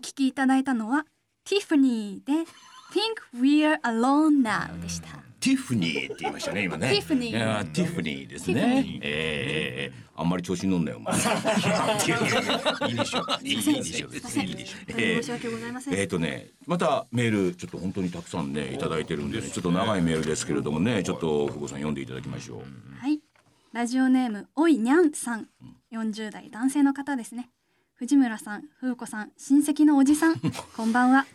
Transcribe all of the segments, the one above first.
聞きいただいたのはティファニーで Think We're Alone Now でした。ティフニーって言いましたね今ね。ティフニーティフニーですねニ。えーえーあんまり調子に乗んなよお前。いやいでしょ。いいいいでしょ。別にいいでしょ。えー申し訳ございません。えーとね、またメールちょっと本当にたくさんねいただいてるんで、ね、ちょっと長いメールですけれどもねちょっと久保さん読んでいただきましょう。はい。ラジオネームおいにゃんさん、40代男性の方ですね。藤村さん、風子さん、親戚のおじさん、こんばんは。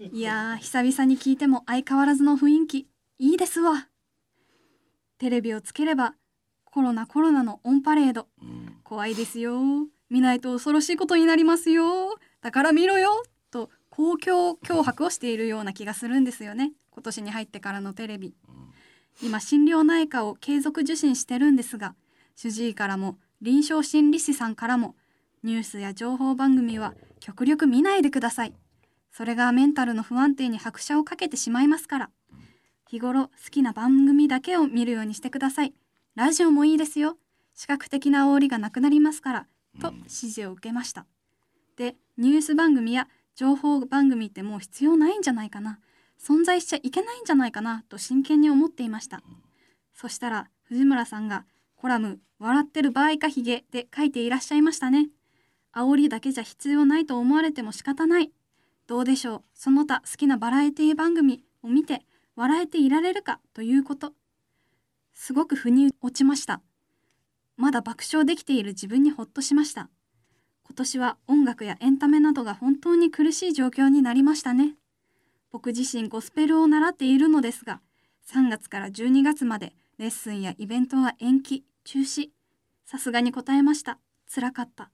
いやー、久々に聞いても相変わらずの雰囲気、いいですわ。テレビをつければ、コロナコロナのオンパレード。怖いですよ。見ないと恐ろしいことになりますよ。だから見ろよ。と、公共脅迫をしているような気がするんですよね。今年に入ってからのテレビ。今心療内科を継続受診してるんですが主治医からも臨床心理士さんからもニュースや情報番組は極力見ないでください。それがメンタルの不安定に拍車をかけてしまいますから。日頃好きな番組だけを見るようにしてください。ラジオもいいですよ。視覚的な煽りがなくなりますから。と指示を受けました。でニュース番組や情報番組ってもう必要ないんじゃないかな。存在しちゃいけないんじゃないかな。と真剣に思っていました。そしたら藤村さんがコラム「笑ってる場合かヒゲ」で書いていらっしゃいましたね。煽りだけじゃ必要ないと思われても仕方ない。どうでしょう。その他好きなバラエティ番組を見て笑えていられるか？ということ。すごく腑に落ちました。まだ爆笑できている自分にほっとしました。今年は音楽やエンタメなどが本当に苦しい状況になりましたね。僕自身ゴスペルを習っているのですが3月から12月までレッスンやイベントは延期中止。さすがに答えました。辛かった。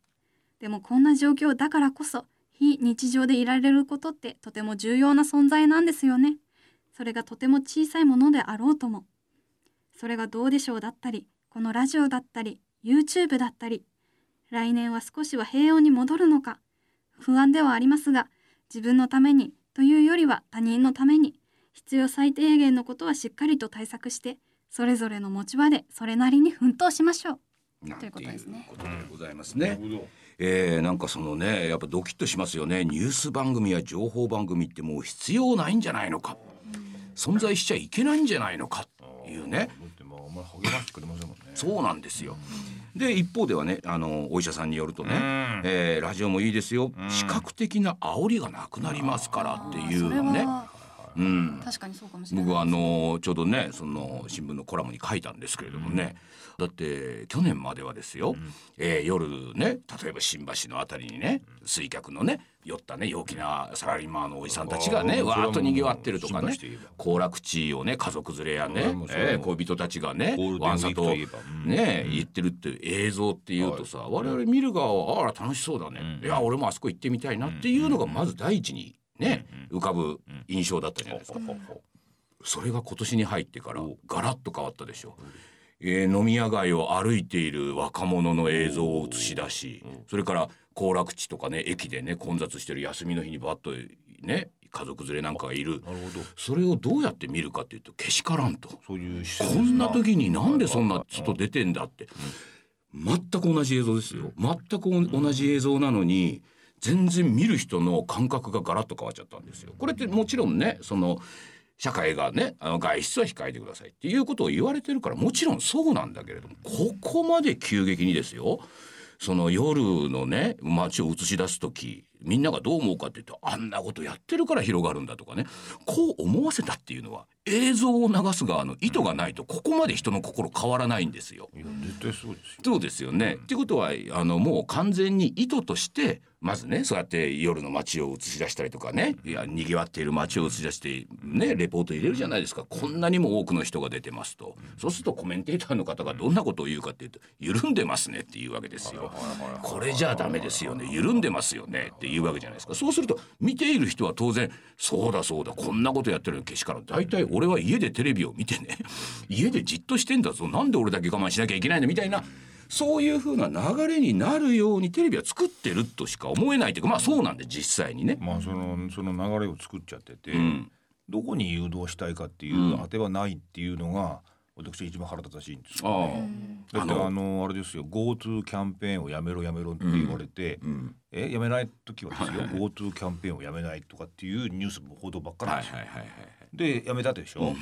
でもこんな状況だからこそ非日常でいられることってとても重要な存在なんですよねそれがとても小さいものであろうともそれがどうでしょうだったりこのラジオだったり YouTube だったり来年は少しは平穏に戻るのか不安ではありますが自分のためにというよりは他人のために必要最低限のことはしっかりと対策してそれぞれの持ち場でそれなりに奮闘しましょう。ということですねということでございますね。えー、なんかそのねやっぱドキッとしますよね。ニュース番組や情報番組ってもう必要ないんじゃないのか。存在しちゃいけないんじゃないのか。っていうね。そうなんですよ。で一方ではねあのお医者さんによるとね、うん。えーラジオもいいですよ、ん。視覚的な煽りがなくなりますからっていうね。はうん、確かにそうかもしれない僕はあのちょうどねその新聞のコラムに書いたんですけれどもね、だって去年まではですよ、えー夜ね例えば新橋のあたりにね水客のね酔ったね陽気なサラリーマンのおじさんたちがねわーっとにぎわってるとかね行楽地をね家族連れやね恋人たちがねわんさとね言ってるっていう映像っていうとさ我々見る側はあら楽しそうだね、いや俺もあそこ行ってみたいなっていうのがまず第一にね浮かぶ印象だったじゃないですか。それが今年に入ってからガラッと変わったでしょ。えー飲み屋街を歩いている若者の映像を映し出し、それから行楽地とかね駅でね混雑してる休みの日にバッとね家族連れなんかがいる。なるほど。それをどうやって見るかっていうとけしからんと。そういう施設こんな時になんでそんな外出てんだって。全く同じ映像ですよ。全く同じ映像なのに全然見る人の感覚がガラッと変わっちゃったんですよ。これってもちろんねその社会がねあの外出は控えてくださいっていうことを言われてるからもちろんそうなんだけれどもここまで急激にですよ。その夜のね街を映し出す時みんながどう思うかっていうとあんなことやってるから広がるんだとかねこう思わせたっていうのは映像を流す側の意図がないとここまで人の心変わらないんですよ。いや絶対そうですよ。そうですよね。っていうことはあのもう完全に意図としてまずねそうやって夜の街を映し出したりとかねいや賑わっている街を映し出してねレポート入れるじゃないですか。こんなにも多くの人が出てますと。そうするとコメンテーターの方がどんなことを言うかっていうと緩んでますねっていうわけですよ。これじゃダメですよね。緩んでますよねっていうわけじゃないですか。そうすると見ている人は当然そうだそうだこんなことやってるのけしからん大体俺は家でテレビを見てね 家でじっとしてんだぞ。なんで俺だけ我慢しなきゃいけないのみたいなそういう風な流れになるようにテレビは作ってるとしか思えないというかまあそうなんで実際にね。まあそのその流れを作っちゃってて、うん。どこに誘導したいかっていううん。当てはないっていうのが私が一番腹立たしいんですよ、あね。だってあのあのあれですよ GoTo キャンペーンをやめろやめろって言われて、あ、うん、えやめない時はですよ GoTo キャンペーンをやめないとかっていうニュース報道ばっかりなんですよ。はいはいはいはいでやめたでしょ、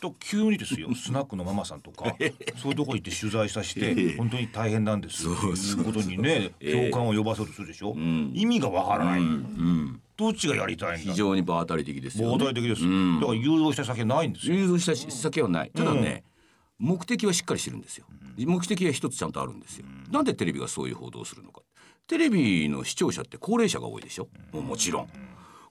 と急にですよ スナックのママさんとかそういうとこ行って取材させええて本当に大変なんです。とそうそういうことにねええ共感を呼ばそうとするでしょ、ん意味がわからない、うん、どっちがやりたいんだ？非常に場当たり的ですよ、ね。膨大的です、うん。だから誘導した先ないんですよ、誘導した先はない。ただね、目的はしっかりしてるんですよ。目的は一つちゃんとあるんですよ、なんでテレビがそういう報道をするのか。テレビの視聴者って高齢者が多いでしょ？もうもちろん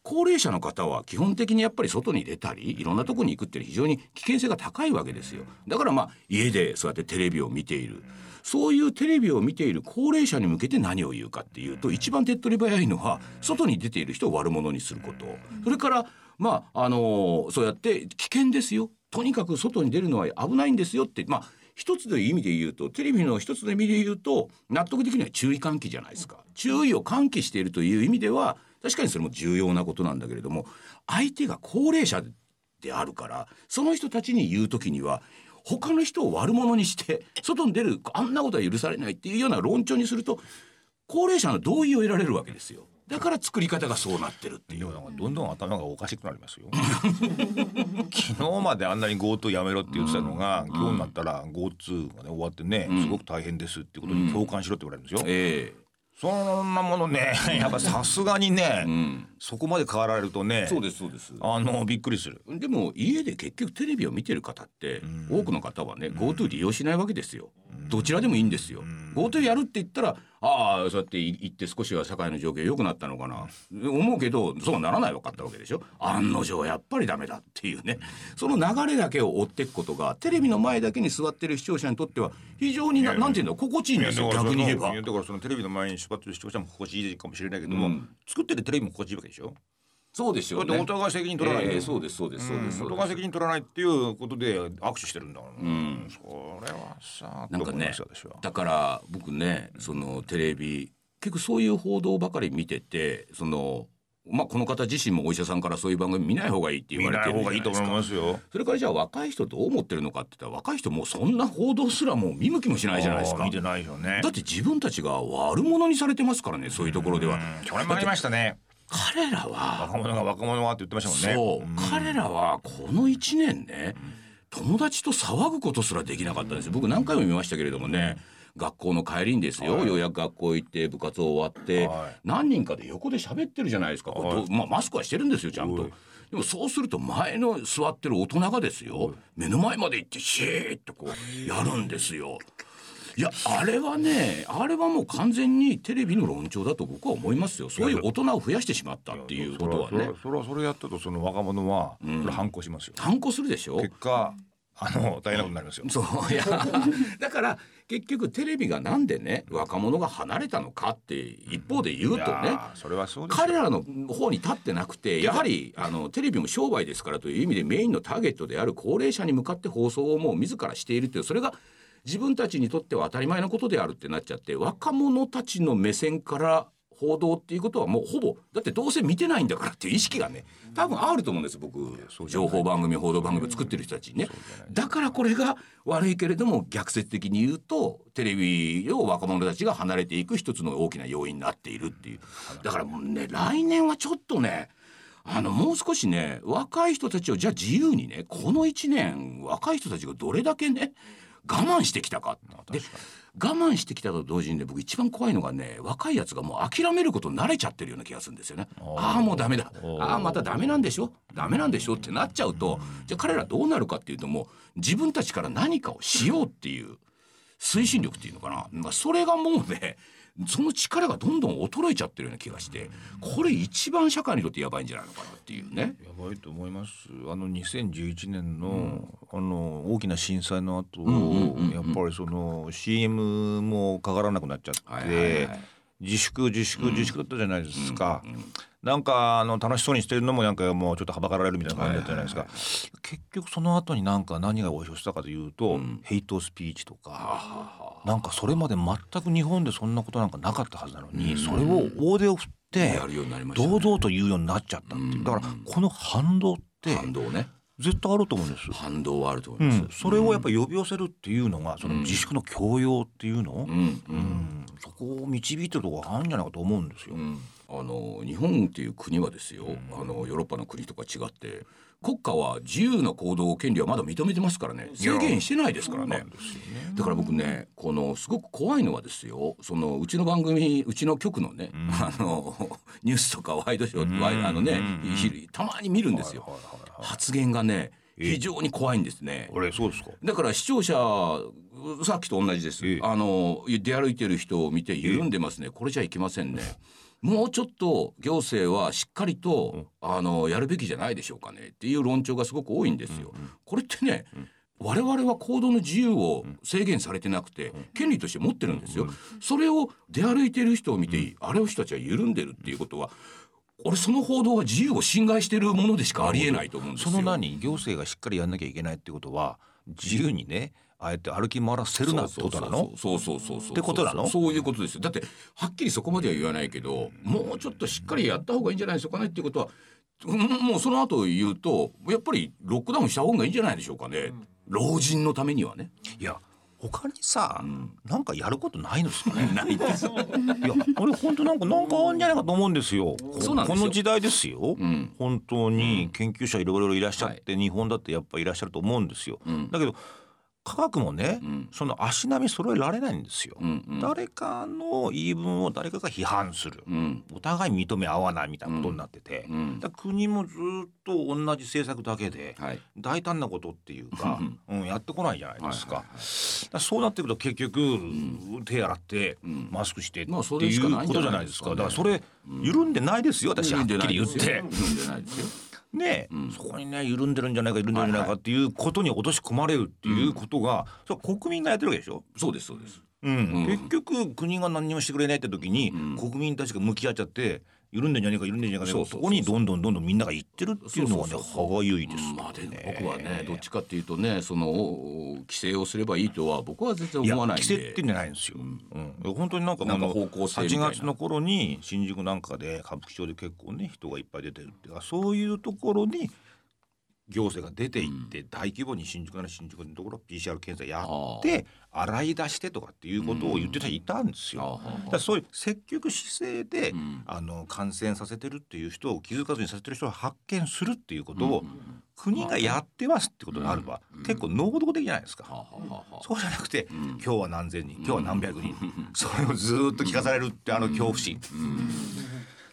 高齢者の方は基本的にやっぱり外に出たりいろんなとこに行くっていうのは非常に危険性が高いわけですよ。だからまあ家でそうやってテレビを見ている。そういうテレビを見ている高齢者に向けて何を言うかっていうと一番手っ取り早いのは外に出ている人を悪者にすること。それからまああのそうやって危険ですよ。とにかく外に出るのは危ないんですよって。まあ一つの意味で言うとテレビの一つの意味で言うと納得的には注意喚起じゃないですか。注意を喚起しているという意味では確かにそれも重要なことなんだけれども相手が高齢者であるからその人たちに言う時には他の人を悪者にして外に出るあんなことは許されないっていうような論調にすると高齢者の同意を得られるわけですよ。だから作り方がそうなってるっていう。どんどん頭がおかしくなりますよ。昨日まであんなに GoTo やめろって言ってたのが、今日になったら GoTo がね終わってね、すごく大変ですっていうことに共感しろって言われるんですよ、えそんなものねやっぱさすがにね、えうんそこまで変わられるとねそうですそうです。あのびっくりする。でも家で結局テレビを見てる方って、多くの方はね GoTo 利用しないわけですよ、どちらでもいいんですよ、GoTo やるって言ったらああそうやって行って少しは社会の状況良くなったのかな、思うけどそうならない分かったわけでしょ。案の定やっぱりダメだっていうね。その流れだけを追っていくことがテレビの前だけに座ってる視聴者にとっては非常にななんていうんだ心地いいんですよ。逆に言えば。だからそのテレビの前に座ってる視聴者も心地いいかもしれないけども、うん。作ってるテレビも心地いいわけでしょ？そうですよね。お互い責任取らないとええそうですそうですそうですお互い責任取らないっていうことで握手してるんだから、ん。それはさなんかねだから僕ねそのテレビ結構そういう報道ばかり見ててそのまあこの方自身もお医者さんからそういう番組見ない方がいいって言見われてるない方がいいと思いすかますよ。それからじゃあ若い人どう思ってるのかって言ったら若い人もうそんな報道すらもう見向きもしないじゃないですか。見てないよね。だって自分たちが悪者にされてますからねそういうところでは。うん。それもありましたね彼らは若者が若者がって言ってましたもんね。そう、彼らはこの1年ね、友達と騒ぐことすらできなかったんですよ。僕何回も見ましたけれどもね学校の帰りにですよ、はい。ようやく学校行って部活終わって、はい。何人かで横で喋ってるじゃないですか、これどうまあ、マスクはしてるんですよちゃんと。はい。でもそうすると前の座ってる大人がですよ目の前まで行ってシーッとこうやるんですよ。いやあれはねあれはもう完全にテレビの論調だと僕は思いますよ。そういう大人を増やしてしまったっていうことはね。それはそれやったとその若者は反抗しますよ、反抗するでしょ？結果あの大変なことになりますよ、そういやだから結局テレビがなんでね若者が離れたのかって一方で言うといねそれはそう彼らの方に立ってなくてやはりあのテレビも商売ですからという意味でメインのターゲットである高齢者に向かって放送をもう自らしているというそれが自分たちにとっては当たり前のことであるってなっちゃって若者たちの目線から報道っていうことはもうほぼだってどうせ見てないんだからっていう意識がね多分あると思うんです僕。情報番組報道番組を作ってる人たちに。ねだからこれが悪いけれども逆説的に言うとテレビを若者たちが離れていく一つの大きな要因になっているっていう。だからもうね来年はちょっとねあのもう少しね若い人たちをじゃあ自由にねこの1年若い人たちがどれだけね我慢してきたかで我慢してきたと同時にね僕一番怖いのがね若いやつがもう諦めることに慣れちゃってるような気がするんですよね。ああもうダメだ。ああまたダメなんでしょ？ダメなんでしょ？ってなっちゃうとじゃあ彼らどうなるかっていうともう自分たちから何かをしようっていう推進力っていうのかな、まあ、それがもうねその力がどんどん衰えちゃってるような気がしてこれ一番社会にとってやばいんじゃないのかなっていうね。やばいと思います。あの2011年の,、あの大きな震災の後、んうんうんうんやっぱりその CM もかからなくなっちゃって、自粛自粛自粛だったじゃないですか、なんかあの楽しそうにしてるのもなんかもうちょっとはばかられるみたいな感じだったじゃないですか、結局その後になんか何が応用したかというと、ヘイトスピーチとか、なんかそれまで全く日本でそんなことなんかなかったはずなのに、それを大手を振ってやるようになりましたね。堂々と言うようになっちゃったっていう。だからこの反動って反動ね。絶対あると思うんです。反動はあると思ういます、ん、それをやっぱり呼び寄せるっていうのがその自粛の強要っていうの、うん。うん。そこを導いてるところがあるんじゃないかと思うんですよ。うんあの日本っていう国はですよ、あのヨーロッパの国とか違って国家は自由な行動権利はまだ認めてますからね。制限してないですからね。だから僕ねこのすごく怖いのはですよそのうちの番組うちの局のね、あのニュースとかワイドショー、ワイあのね、ひたまに見るんですよ。発言がね非常に怖いんですね。あれそうですか？だから視聴者さっきと同じです、ええ。あの出歩いてる人を見て緩んでますね、これじゃいけませんねもうちょっと行政はしっかりと、あのやるべきじゃないでしょうかねっていう論調がすごく多いんですよ、これってね、我々は行動の自由を制限されてなくて、権利として持ってるんですよ、それを出歩いてる人を見て、あれを人たちは緩んでるっていうことは俺その報道は自由を侵害してるものでしかありえないと思うんですよ。その何？行政がしっかりやんなきゃいけないってことは自由にねああやって歩き回らせるなってことなの？そうそうそうそう。ってことなの？そういうことですよ。だってはっきりそこまでは言わないけどもうちょっとしっかりやった方がいいんじゃないですかねっていうことはうんもうその後言うとやっぱりロックダウンした方がいいんじゃないでしょうかね。老人のためにはね。いや他にさ、なんかやることないのですかね？ないです。いや俺本当なんかなんかあるんじゃないかと思うんですよ。そうなんですよ。この時代ですよ、ん。本当に研究者いろいろいらっしゃって、日本だってやっぱいらっしゃると思うんですよ、ん。だけど科学もね、ん。その足並み揃えられないんですよ、うんうん。誰かの言い分を誰かが批判する、うん。お互い認め合わないみたいなことになってて、うん国もずっと同じ政策だけで、はい。大胆なことっていうか、うん、やってこないじゃないですか,、はいはいだからそうなってくると結局、手洗って、マスクしてっていうことじゃなないいですすか。だからそれ緩んでないですよ私はっきり言って。緩んでないですよね、そこにね緩んでるんじゃないか緩んでるんじゃないかっていうことに落とし込まれるっていうことが、そ国民がやってるわけでしょ？そうですそうです。うん、結局国が何にもしてくれないって時に、国民たちが向き合っちゃって緩んでんじゃねえか緩んでんじゃねえかそこにどんどんどんどんみんなが行ってるっていうのはね歯がゆいですよね。まあで僕はねどっちかっていうとねそのお規制をすればいいとは僕は全然思わない規制ってんじゃないんですよ。うん。本当になんかこのなんか方向性みたい8な月の頃に新宿なんかで歌舞伎町で結構ね人がいっぱい出てるっていうかそういうところに行政が出ていって大規模に新宿なら新宿のところ PCR 検査やって洗い出してとかっていうことを言ってた人いたんですよ。だからそういう積極姿勢で、ん。あの感染させてるっていう人を気づかずにさせてる人を発見するっていうことを、国がやってますってことになれば、結構能動的じゃないですか。そうじゃなくて、今日は何千人今日は何百人、それをずーっと聞かされるってあの恐怖心、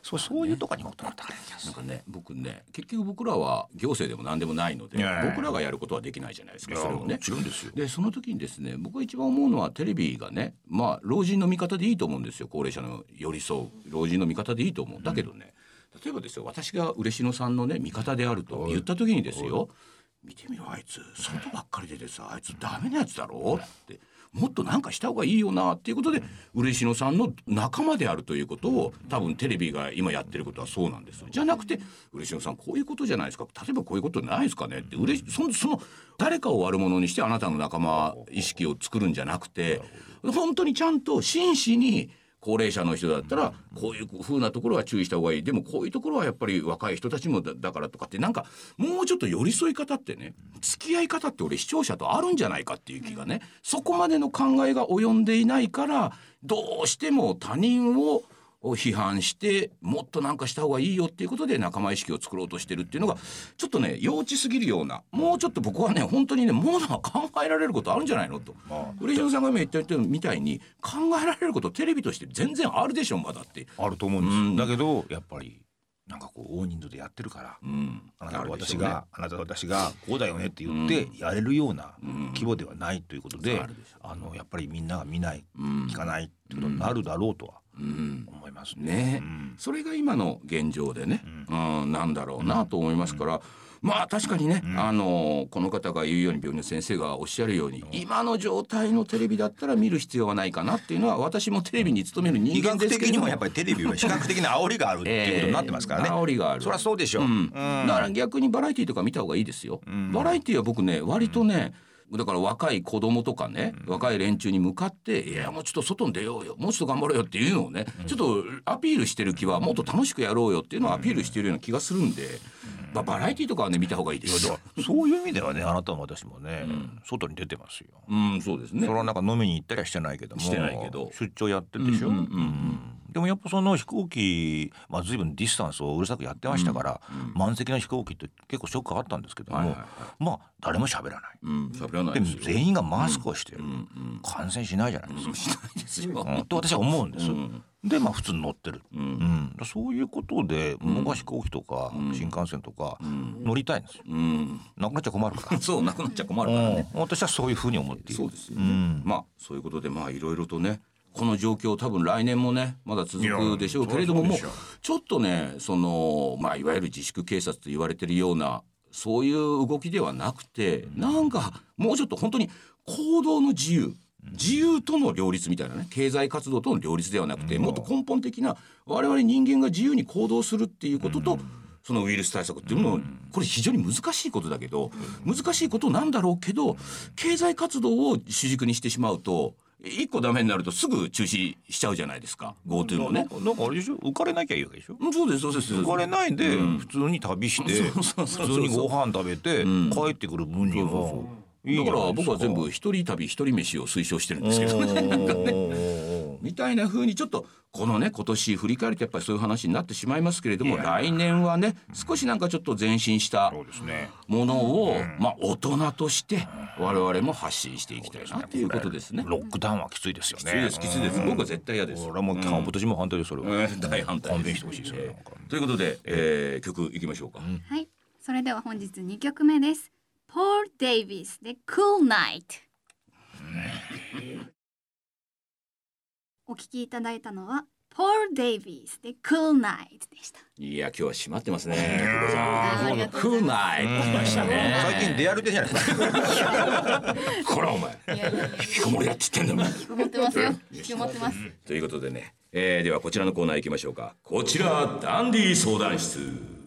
そうそういうとこに求めたらいい気がするなんかね僕ね結局僕らは行政でも何でもないので僕らがやることはできないじゃないですかそれもちろんですよ。でその時にですね僕が一番思うのはテレビがねまあ老人の味方でいいと思うんですよ高齢者の寄り添う老人の味方でいいと思う。だけどね例えばですよ私が嬉野さんのね味方であると言った時にですよ見てみろあいつ。外ばっかりでてさあいつダメなやつだろ？ってもっとなんかした方がいいよなっていうことで嬉野さんの仲間であるということを多分テレビが今やってることはそうなんですじゃなくて嬉野さんこういうことじゃないですか。例えばこういうことないですかねって。嬉しそのその誰かを悪者にしてあなたの仲間意識を作るんじゃなくて本当にちゃんと真摯に高齢者の人だったらこういう風なところは注意した方がいい。でもこういうところはやっぱり若い人たちもだだからとかってなんかもうちょっと寄り添い方ってね付き合い方って俺視聴者とあるんじゃないかっていう気がねそこまでの考えが及んでいないからどうしても他人を批判してもっとなんかした方がいいよっていうことで仲間意識を作ろうとしてるっていうのがちょっとね幼稚すぎるようなもうちょっと僕はね本当にねものは考えられることあるんじゃないのと。嬉野さんが今言ったみたいに考えられることテレビとして全然あるでしょまだって。あると思うんです、うん。だけどやっぱりなんかこう大人数でやってるから、うん。あなた私が、あなたと私がこうだよねって言ってやれるような規模ではないということで、あるでしょあのやっぱりみんなが見ない、ん。聞かないってことになるだろうとはうん思いますね、ね。うん。それが今の現状でね、うん、なんだろうなと思いますから、まあ確かにね、あのこの方が言うように病院の先生がおっしゃるように、今の状態のテレビだったら見る必要はないかなっていうのは私もテレビに勤める人医間学的にですけれどももやっぱりテレビは 比較的な煽りがあるっていうことになってますからね。えー煽りがある。そりゃそうでしょう。うん。うん。だから逆にバラエティーとか見た方がいいですよ、バラエティーは僕ね割とね、だから若い子供とかね、若い連中に向かって「いやもうちょっと外に出ようよもうちょっと頑張ろうよ」っていうのをね、ちょっとアピールしてる気はもっと楽しくやろうよっていうのをアピールしてるような気がするんで、まあ、バラエティーとかはね見た方がいいですよ。そういう意味ではねあなたも私もね、外に出てますよ。うんそうですね。それはなんか飲みに行ったりはしてないけどもしてないけど。出張やってるでしょ、うんうんうんうん。うんでもやっぱその飛行機、まあ、随分ディスタンスをうるさくやってましたから、満席の飛行機って結構ショックあったんですけども、はいはいはまあ誰も喋らない。うん喋らないでで。全員がマスクをしてる、うんうん感染しないじゃないですか、しないですよ。うん。と私は思うんです、うん。でまあ普通に乗ってる、ううん。んそういうことで僕は飛行機とか新幹線とか乗りたいんですよ。うん。なくなっちゃ困るから、そうなくなっちゃ困るからね。うん。私はそういうふうに思っている。そうですよね。うん。まあそういうことでまあいろいろとねこの状況多分来年もねまだ続くでしょう。けれどももちょっとねそのまあいわゆる自粛警察と言われてるようなそういう動きではなくてなんかもうちょっと本当に行動の自由。自由との両立みたいなね経済活動との両立ではなくてもっと根本的な我々人間が自由に行動するっていうこととそのウイルス対策っていうのをこれ非常に難しいことだけど難しいことなんだろうけど経済活動を主軸にしてしまうと一個ダメになるとすぐ中止しちゃうじゃないですか。GoTo もね。なん。かなんかあれでしょ？浮かれなきゃいいわけでしょ？うんそうですそうです。浮かれないで普通に旅して そうそうそう普通にご飯食べてん。帰ってくる分にはいいじゃだから僕は全部一人旅一人飯を推奨してるんですけどね。ねみたいな風にちょっとこのね今年振り返るとやっぱりそういう話になってしまいますけれども来年はね少しなんかちょっと前進したそうですね。ものを、まあ大人として我々も発信していきたいなっていうことですね。ロックダウンはきついですよね。きついですきついです。僕は絶対嫌です。俺はもうキャンプとも反対です。それはうん。大反対勘弁してほしいです。よということで、えー曲いきましょうか。はい。それでは本日2曲目です。Paul Davis で Cool Night お聞きいただいたのは Paul Davis で Cool Night でしたいや今日は締まってますね。久保さん。ありがとうございますクーナイってきましたね。最近出歩いてるじゃない？ですかこらお前引きこもりだっってんだもん。思ってますよ思ってますということでね、えーではこちらのコーナー行きましょうか。こちらダンディ相談室。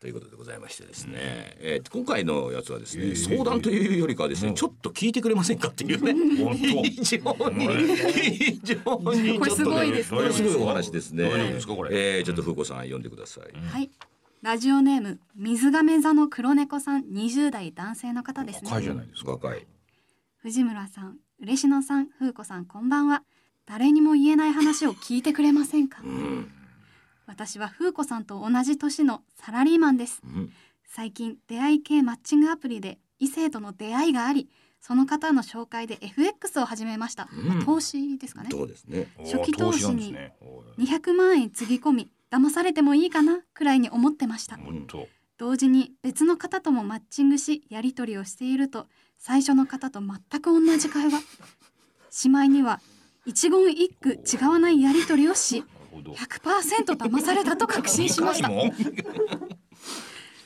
ということでございましてですね、えー今回のやつはですね、相談というよりかはですね、ちょっと聞いてくれませんかっていうね、非常に非常にちょっとねこれすごいですね。これすごいお話ですね。大丈夫ですか？これ。えーちょっと風子さん読んでください。はい。ラジオネーム水亀座の黒猫さん20代男性の方ですね。若いじゃないですか。若い。藤村さん嬉野さん風子さんこんばんは。誰にも言えない話を聞いてくれませんか？うん私は風子さんと同じ年のサラリーマンです。うん。最近出会い系マッチングアプリで異性との出会いがありその方の紹介で FX を始めました、うん。まあ投資ですかね。そうですね。初期投資におー投資なんですね。おー。200万円つぎ込み騙されてもいいかなくらいに思ってました。本当。同時に別の方ともマッチングしやり取りをしていると最初の方と全く同じ会話。しまいには一言一句違わないやり取りをしほど。100%騙されたと確信しました。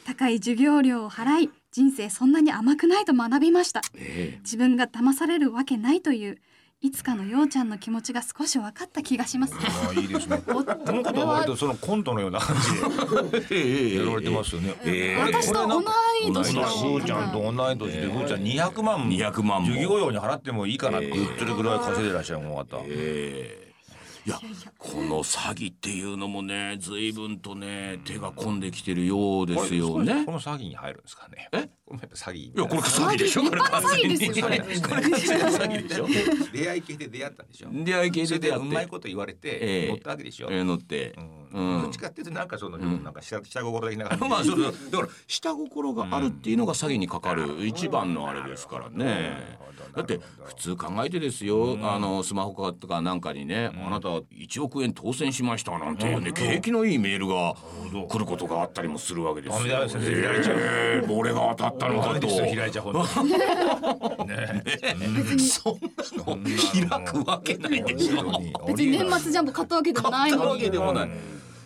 高い授業料を払い人生そんなに甘くないと学びました。え自分が騙されるわけないといういつかのようちゃんの気持ちが少し分かった気がします。あーいいですね。おっとこの方は割とそのコントのような感じで やられてますよね。えー私と同い年ふだーちゃんと同い年で、ふーちゃん200万200万も。授業料に払ってもいいかなって言ってるぐらい稼いでらっしゃるもん方。ええいやこの詐欺っていうのもね随分とね手が込んできてるようですよねこ。の詐欺に入るんですかね。え？これ詐欺。いやこれ詐欺でしょ。詐欺立派な詐欺ですよ これ完全に詐欺でしょ。出会い系で出会ったんでしょ。出会い系でで出会ってうまいこと言われえてえ乗ったわけでしょ。えー乗って。うんどっちかっていうとなんかそのなんか下下心的な感じ。まあそうそうだから下心があるっていうのが詐欺にかかる一番のあれですからね。だって普通考えてですよ、あのスマホとかなんかにね、あなた1億円当選しましたなんていうね、景気のいいメールが来ることがあったりもするわけですよ。ダメダメ先生開いちゃう。えー俺が当たったのかと。開いちゃう本当に。ね。そんなの開くわけないでしょ。別に年末ジャンボ買ったわけでもない買ったわのにけでもない。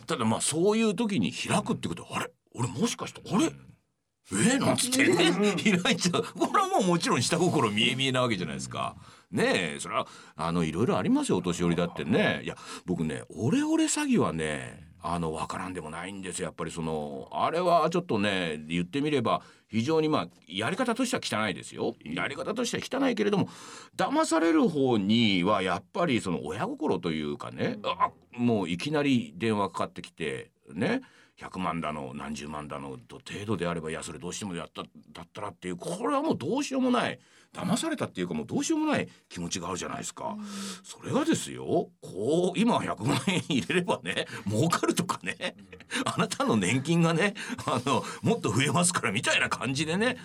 ただまあそういう時に開くってことはあれ？俺もしかしてあれ？えー、なんつってね。開いちゃう。これはもうもちろん下心見え見えなわけじゃないですか。ねえそれはあのいろいろありますよお年寄りだってね。いや僕ねオレオレ詐欺はねあの分からんでもないんですよやっぱりそのあれはちょっとね言ってみれば非常にまあやり方としては汚いですよ。やり方としては汚いけれども騙される方にはやっぱりその親心というかねあもういきなり電話かかってきてね100万だの何十万だのと程度であればいやそれどうしてもやっただったらっていうこれはもうどうしようもない。騙されたっていうかもうどうしようもない気持ちがあるじゃないですか。それがですよこう今100万円入れればね儲かるとかねあなたの年金がねあのもっと増えますからみたいな感じでね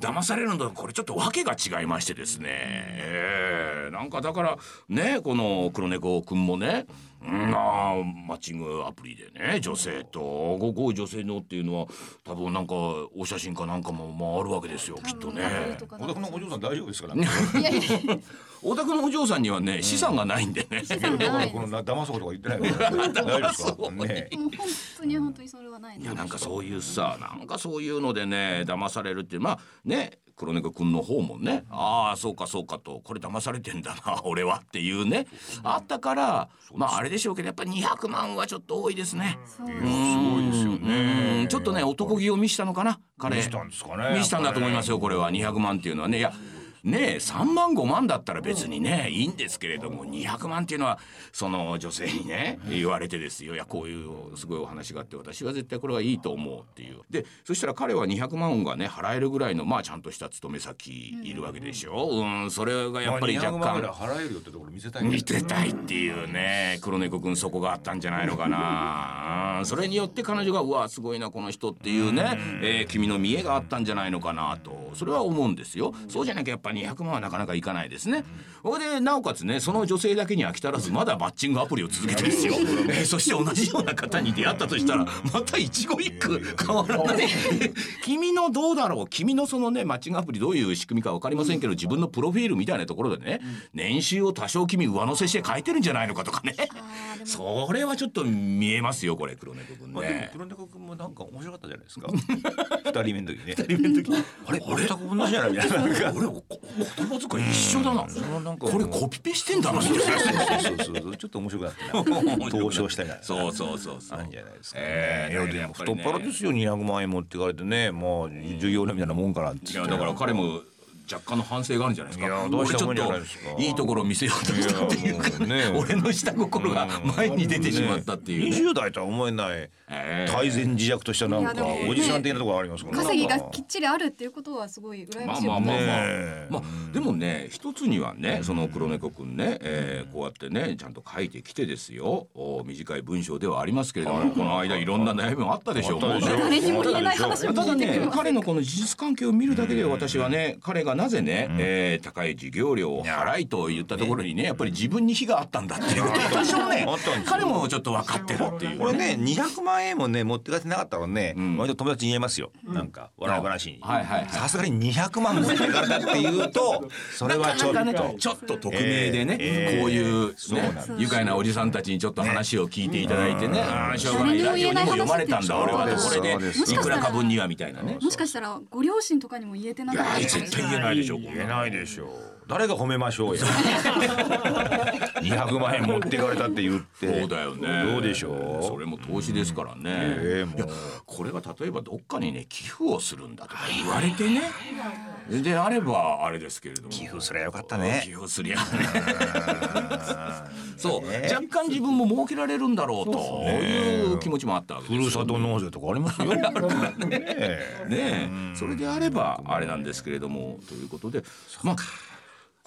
騙されるのとこれちょっと訳が違いましてですね、えー、なんかだからねこの黒猫くんもねうんあマッチングアプリでね女性とこう女性のっていうのは多分なんかお写真かなんかもまああるわけですよきっとね。お宅のお嬢さん大丈夫ですから。いやいやお宅のお嬢さんにはね資産がないんでね。資産がない。このな騙そうとか言ってないから。大丈夫ですか。ね。もう本当に本当にそれはないいやなんかそういうさなんかそういうのでね騙されるってまあね黒猫くんの方もねああそうかそうかとこれ騙されてんだな 俺はっていうね。あったからまああれでしょうけどやっぱり200万はちょっと多いですね。すごいですよね。うん。ちょっとね男気を見したのかな彼。見したんですかね見したんだと思いますよこれは。200万っていうのはね。いやねえ3万5万だったら別にねいいんですけれども200万っていうのはその女性にね言われてですよ。いやこういうすごいお話があって私は絶対これはいいと思うっていう。でそしたら彼は200万がね払えるぐらいのまあちゃんとした勤め先いるわけでしょ？うんそれがやっぱり若200万ぐらい干払えるよってところ見せたい。見てたいっていうね黒猫くんそこがあったんじゃないのかな。うんそれによって彼女がうわすごいなこの人っていうね、えー君の見栄があったんじゃないのかなとそれは思うんですよ。そうじゃなきゃやっぱ200万はなかなかいかないですね。それでなおかつねその女性だけに飽き足らずまだマッチングアプリを続けてですよ、えーそして同じような方に出会ったとしたらまた一期一句変わらない。君のどうだろう？君のそのねマッチングアプリどういう仕組みか分かりませんけど自分のプロフィールみたいなところでね、年収を多少君上乗せして書いてるんじゃないのかとかね。それはちょっと見えますよこれ黒猫くんまあ。黒猫くんもなんか面白かったじゃないですか。二人目の時ね。二人目の時。あれ、俺と同じじゃないみたいな。俺言葉遣い一緒だな。なんかこれコピペしてんだな。そうそうそうちょっと面白くなってな。投資をしたいな。そうそうそうそうあるんじゃないですか、ええいやでも太っ腹ですよ200万円持ってかれてねまあ授業料みたいなもんかなっていやだから彼も若干の反省があるんじゃないですか。いやどうし俺ちょっといいところを見せようとしたっていうかね。俺の下心が前に出てしまったっていう。ね。20代とは思えないええ。泰然自若としたなんかおじさん的なところありますから。稼ぎがきっちりあるっていうことはすごい羨ましい。まあまあまあまあ、まあでもね一つにはねその黒猫くんね、えーこうやってねちゃんと書いてきてですよ。お短い文章ではありますけれども、この間いろんな悩みもあったでしょう。たでしょもう。ね誰にも言えない話をただね彼のこの事実関係を見るだけで私はね彼がなぜね、えー高い授業料を払いと言ったところにねやっぱり自分に非があったんだっていう。こと多少ね 彼もちょっと分かってるっていうこれね200万円もね持ってかれてなかったらね、ん。割と友達に言えますよ、なんか笑い話に。はいはいはい。さすがに200万持ってかれたっていうと それはちょっと、なかなかねちょっと匿名でね、えーこういう、ねそうなんです愉快なおじさんたちにちょっと話を聞いていただいてね、あーしょうがないラジオにも読まれたんだ話俺はこれで。いくらか分にはみたいなね。もしかしたらご両親とかにも言えてなかった絶対言えないでしょ言えないでしょう誰が褒めましょうよ 200万円持ってかれたって言ってそうだよね。どうでしょう？それも投資ですからね。ういやこれが例えばどっかにね寄付をするんだとか言われてね。であればあれですけれども。寄付すりゃよかったね。寄付すりゃね。そう、ね。若干自分も儲けられるんだろうと。いう気持ちもあったわけですよふるさと納税とかありますよ。ね。えねえ、それであればあれなんですけれどもということで。まあ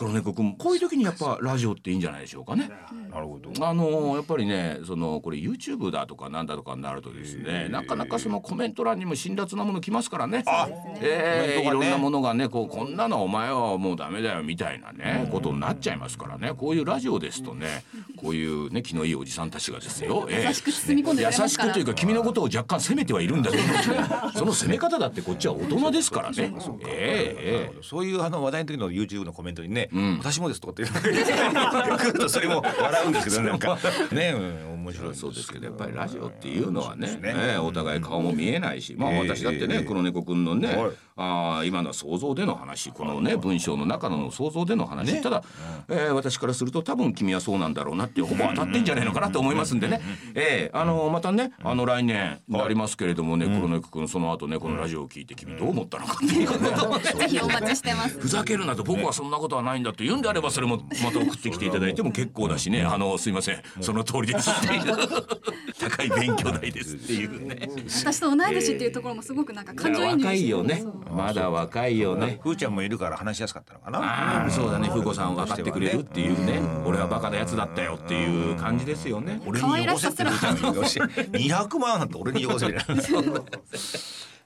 黒猫くんこういう時にやっぱラジオっていいんじゃないでしょうかね。なるほど。あのやっぱりねそのこれ YouTube だとかなんだとかになるとですねなかなかそのコメント欄にも辛辣なもの来ますからね。あえーいろんなものがねこうこんなのお前はもうダメだよみたいなねことになっちゃいますからね。こういうラジオですとねこういうね気のいいおじさんたちがですよ、えー優しく包み込んで優しくというか君のことを若干責めてはいるんだけど、ね、その責め方だってこっちは大人ですからね。ええええ。そういうあの話題の時の YouTube のコメントにね、ん私もですとかって来る とそれも笑うんですけどなんか。ね、うん、面白いそうですけどやっぱりラジオっていうのはねね。お互い顔も見えないしまあええ私だってねええ黒猫くんのねはい。あー今のは想像での話このね文章の中の想像での話ただえー私からすると多分君はそうなんだろうなってほぼ当たってんじゃないのかなと思いますんでね。ええあのまたねあの来年なりますけれどもね黒猫くんその後ねこのラジオを聞いて君どう思ったのかっていうことをね。ぜひお待ちしてます。ふざけるなと僕はそんなことはないんだと言うんであればそれもまた送ってきていただいても結構だしね。あのすいません。その通りです 高い勉強代ですっていうね。私と同い年っていうところもすごくなんか感情移入若していよね。まだ若いよね。ふーちゃんもいるから話しやすかったのかな。そうだね風子さん分かってくれるっていうね。俺はバカなやつだったよっていう感じですよね。俺可愛によこせってらしさすら。ふーちゃんがよし200万なんて俺によこせ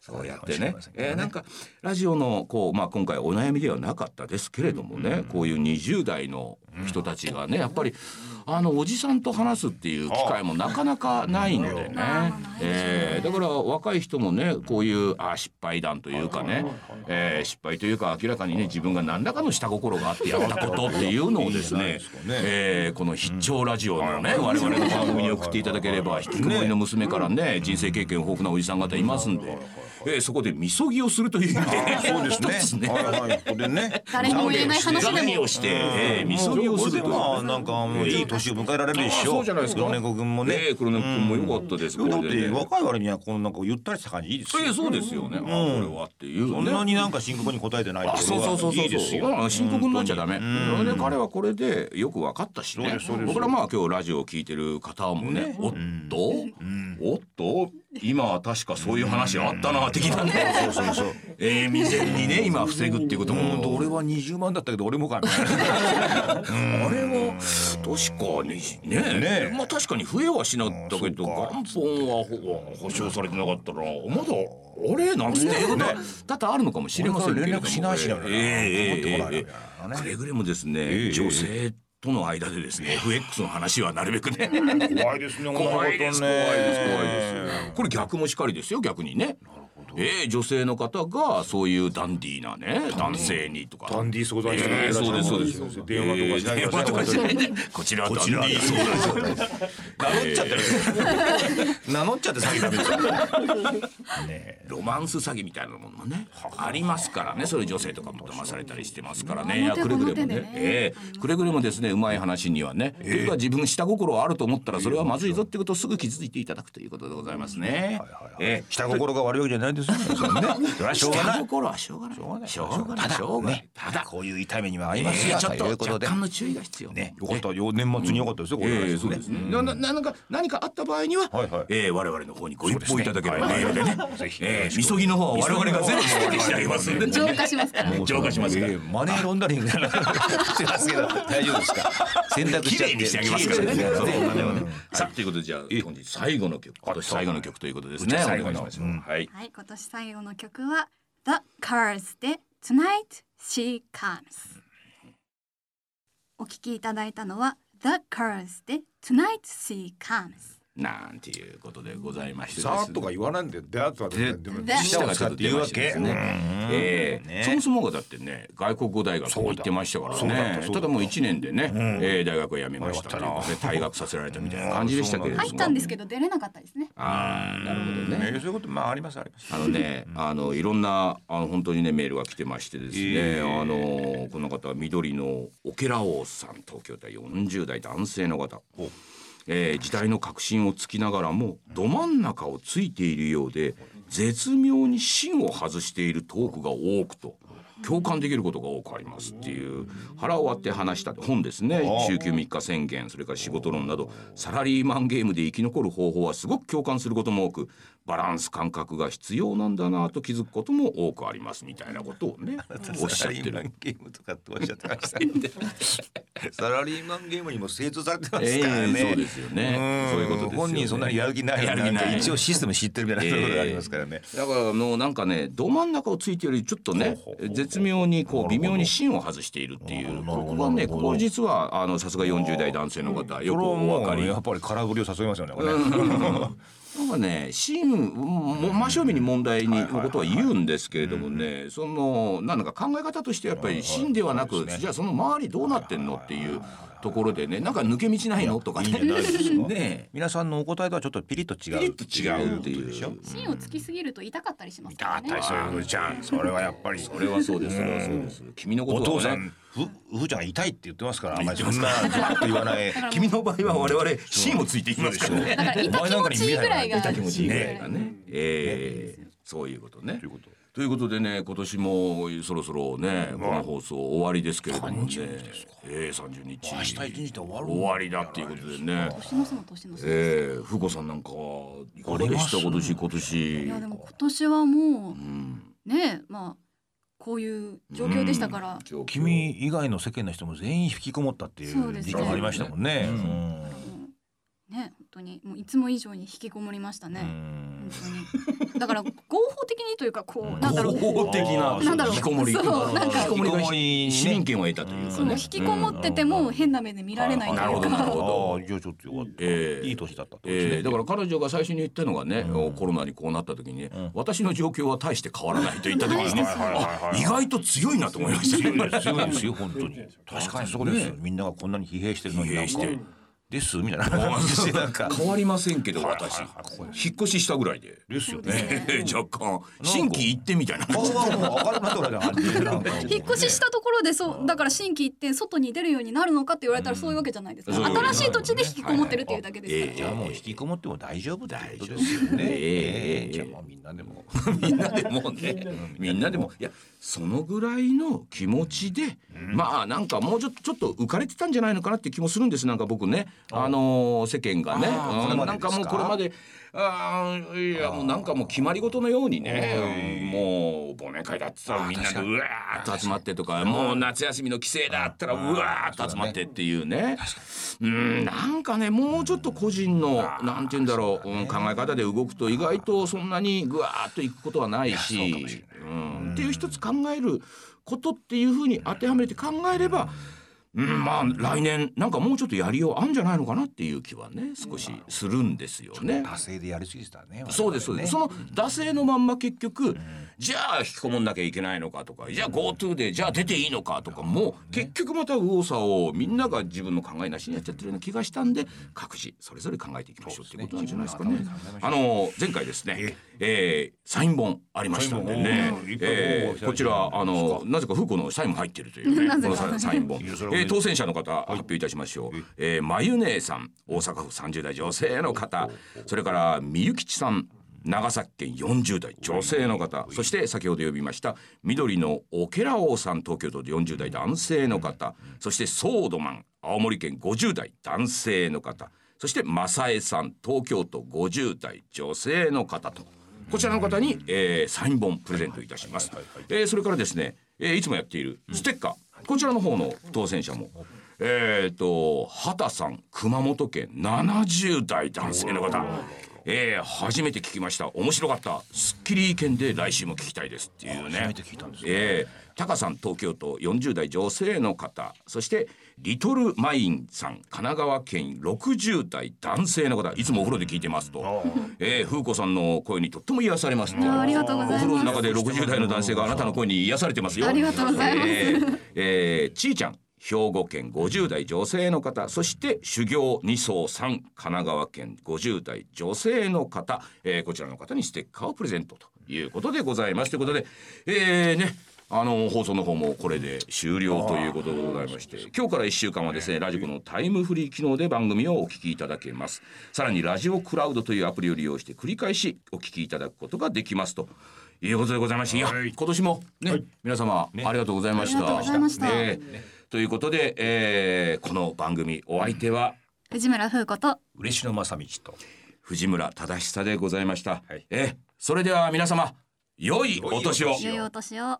そうやってね。えーなんかラジオのこう、まあ、今回お悩みではなかったですけれどもね、こういう20代の人たちがねやっぱりあのおじさんと話すっていう機会もなかなかないのでね、えーだから若い人もねこういうあ失敗談というかね、えー失敗というか明らかにね自分が何らかの下心があってやったことっていうのをですねえーこの必聴ラジオのね我々の番組に送っていただければ引きこもりの娘からね人生経験豊富なおじさん方いますんで、えーそこでみそぎをするという意味で。ね。そうですね。はいはい。ここでね。誰にも言えない話でも。をして、えー、みそぎをするという。まあなんかもういい年を迎えられるでしょあそうじゃないですか。黒猫くんもね。ええ黒猫くんも良かったです。だってこれでね。若い割にはこのなんかゆったりした感じいいですよええそうですよね。あこれはっていうね。そんなになんか深刻に答えてないあそうそうそうそういいですよ。そう深刻になっちゃダメ。で彼はこれでよく分かったしね。僕らまあ今日ラジオを聞いてる方もね、おっと、おっと、今は確かそういう話あったな的なね。そうそうそう。ええ未然にね今防ぐっていうことうんとも。俺は20万だったけど俺もかみたいなあれは確かにね。ねまあ確かに増えはしなったけど元本はほ保証されてなかったらまだあれ？なんつっていうことは多々あるのかもしれませんけれども。連絡しないしなええええ持ってこないええみたいな。ねくれぐれもですね、ええ。女性との間でですね FX の話はなるべくね。怖いですね怖いです怖いです怖いです。ねこれ逆もしかりですよ逆にねええ女性の方がそういうダンディーなね男性にとか。ダンディー相談室ええそうですそうです。電話とかしないで電話とかしない。でこちらはダンディー。相談所名乗っちゃってる名乗っちゃって詐欺ダメですよ。ねロマンス詐欺みたいなものもねありますからね。そういう女性とかも騙されたりしてますからね。くれぐれもね。ええくれぐれもですねうまい話にはね僕は自分下心あると思ったらそれはまずいぞってことをすぐ気づいていただくということでございますね。ええ下心が悪いわけじゃないですよねそれね。それはしょうがない。下心はしょうがない。しょうがない。しょうがない。ただこういう痛みには合いますえよえちょっと若ということで干の注意が必要。ね。よかった。よ年末によかった。ですよそうですね。なななんか何かあった場合には、ええ我々の方にご一報いただければ。メールでね。ぜひ。ええみそぎの方は我々が全部処理してあげますんで。浄化しますから浄化しますから。ええマネーロンダリングしてますけど。大丈夫ですか？選択し綺ちゃって。麗にしてあげますからね。さあということでじゃあ本日最後の曲今年最後の曲ということですね。うち最後の。お願いします。はい。今年最後の曲は The Cars で Tonight She Comes お聴きいただいたのは The Cars で Tonight She Comes なんていうことでございましてさーっとか言わないんで出会ったらでもで舌がちょっと出ましたですね。ええ。ね。そもそもがだってね外国語大学に行ってましたからね。ただもう一年でね、ええ大学を辞めましたというよかったことで退学させられたみたいな感じでしたけれども。入ったんですけど出れなかったですね。ああなるほどね。ねそういうことまあありますあります。あのね、あのいろんなあの本当にねメールが来てましてですね、ええあのこの方は緑のオケラ王さん東京都40代男性の方、えー時代の革新をつきながらもど真ん中をついているようで絶妙に芯を外しているトークが多くと。共感できることが多くありますっていう。腹を割って話した本ですね。週休3日宣言それから仕事論などサラリーマンゲームで生き残る方法はすごく共感することも多くバランス感覚が必要なんだなと気づくことも多くありますみたいなことをね おっしゃってサラリーマるンゲームとかっておっしゃってました。サラリーマンゲームにも精通されてますえからね、えそうですよね。ん。そういうことですよね。本人そんなにやる気ないやる気ない。一応システム知ってるみたいなところがありますからね、だからもうなんかねど真ん中をついてるよりちょっとね絶妙にこう微妙に芯を外しているっていう。ここがねここ実はあのさすが40代男性の方よくお分かり。やっぱり空振りを誘いますよねなんかね芯も真正面に問題にのことは言うんですけれどもねそのなんだか考え方としてやっぱり芯ではなくじゃあその周りどうなってんのっていうところでねなんか抜け道ないの？とかねね皆さんのお答えとはちょっとピリッと違う。ピリッと違うっていう。でしょ芯をつきすぎると痛かったりします痛からね。かったりするのちゃん。それはやっぱり。それはそうですそれはそうです。君のこおとはね。父さんふふーちゃんが痛いって言ってますからあんまりそんなずっと言わない君の場合は我々芯をついていきますからね。だから痛気持ちいいぐらいが。痛気持ちいいぐらいねがね。ええそういうことね。ということということでね今年もそろそろねこの放送終わりですけれどもね。ええ30日。明日一日で終わる終わりだっていうことでね。年の瀬も年の瀬ええふうこさんなんかいかがでした？今年。今い年やでも今年はもうねまあこういう状況でしたから、君以外の世間の人も全員引きこもったっていうそうです。ね時期がありましたもんね。ね本当に。もういつも以上に引きこもりましたね、うん。本当に。だから合法的にというかこうなんだろう。合法的ななんだろう。引きこもり。そうなんか引きこもりが引きこもりね市民権を得たというかね。引きこもってても変な目で見られないとなるほどなるほど。じゃあちょっとよかった。ええ。いい年だったって。えー、だから彼女が最初に言ったのがね、うん。コロナにこうなった時に私の状況は大して変わらないと言った時にね、はいはいはいはい。あ意外と強いなと思いましたね。強いです強いですよ本当に。確かに。そうですよ。みんながこんなに疲弊してるのに疲弊してですみたいな。感じでなんか。変わりませんけど私、はいはいはい。引っ越ししたぐらいで、ですよね。ね若干。新規行ってみたいな引っ越ししたところでそうだから新規行って外に出るようになるのかって言われたらそういうわけじゃないですか、そういうわけ新しい土地で引きこもってるっていうだけですから、えじゃあもう引きこもっても大丈夫ってことですよね。大丈夫ええええじゃあもう みんなでも。みんなでも。ねみんなでも。いやそのぐらいの気持ちで、まあなんかもうちょっとちょっと浮かれてたんじゃないのかなって気もするんですなんか僕ねあのー世間がね。うん。なんかもうこれまであーいやもうなんかもう決まり事のようにね。もう忘年会だってたらみんなでうわーっと集まってとかもう夏休みの帰省だったらうわーっと集まってっていうね。うんなんかねもうちょっと個人のなんて言うんだろう、うん考え方で動くと意外とそんなにぐわーっといくことはないしうん。っていう一つ考えることっていうふうに当てはめて考えれば、うん、まあ来年なんかもうちょっとやりようあんじゃないのかなっていう気はね少しするんですよね。惰性でやりすぎてたね。そうですそうです、その惰性のまんま結局、じゃあ引きこもんなきゃいけないのかとかじゃあ GoTo でじゃあ出ていいのかとかもう結局また右往左往みんなが自分の考えなしにやっちゃってるような気がしたんで各自それぞれ考えていきましょうっていうことなんじゃないですかね。あの前回ですね、えー、サイン本ありましたんでね。えーこちらあのなぜかフーコのサインも入ってるというねこのササイン本、えー当選者の方発表いたしましょう、えー、まゆねえさん大阪府30代女性の方。それからみゆきちさん長崎県40代女性の方。そして先ほど呼びました緑のオケラ王さん東京都で40代男性の方。そしてソードマン青森県50代男性の方。そして正江さん東京都50代女性の方と。こちらの方に、えー、サイン本プレゼントいたします、えーそれからですね、えーいつもやっているステッカーこちらの方の当選者もえっ、と畑さん熊本県70代男性の方。えー、初めて聞きました。面白かった。すっきり意見で来週も聞きたいですっていうね。初めて聞いたんですね。えー、タカさん東京都40代女性の方。そしてリトルマインさん神奈川県60代男性の方。いつもお風呂で聞いてますと、えー、風子さんの声にとっても癒されますとあありがとうございます。お風呂の中で60代の男性があなたの声に癒されてますよ。ありがとうございます。えーえーちーちゃん兵庫県50代女性の方そして修行二層さん神奈川県50代女性の方、えーこちらの方にステッカーをプレゼントということでございます。ということでえーねあの放送の方もこれで終了ということでございまして今日から1週間はですねラジコのタイムフリー機能で番組をお聞きいただけます。さらにラジオクラウドというアプリを利用して繰り返しお聞きいただくことができますと。いうことでございましていやはい。今年もね、皆様、ありがとうございました。ありがとうございました。ねということで、えーこの番組お相手は藤村風子と嬉野正道と。藤村忠久でございました。はいえーそれでは皆様良いお年を。良いお年を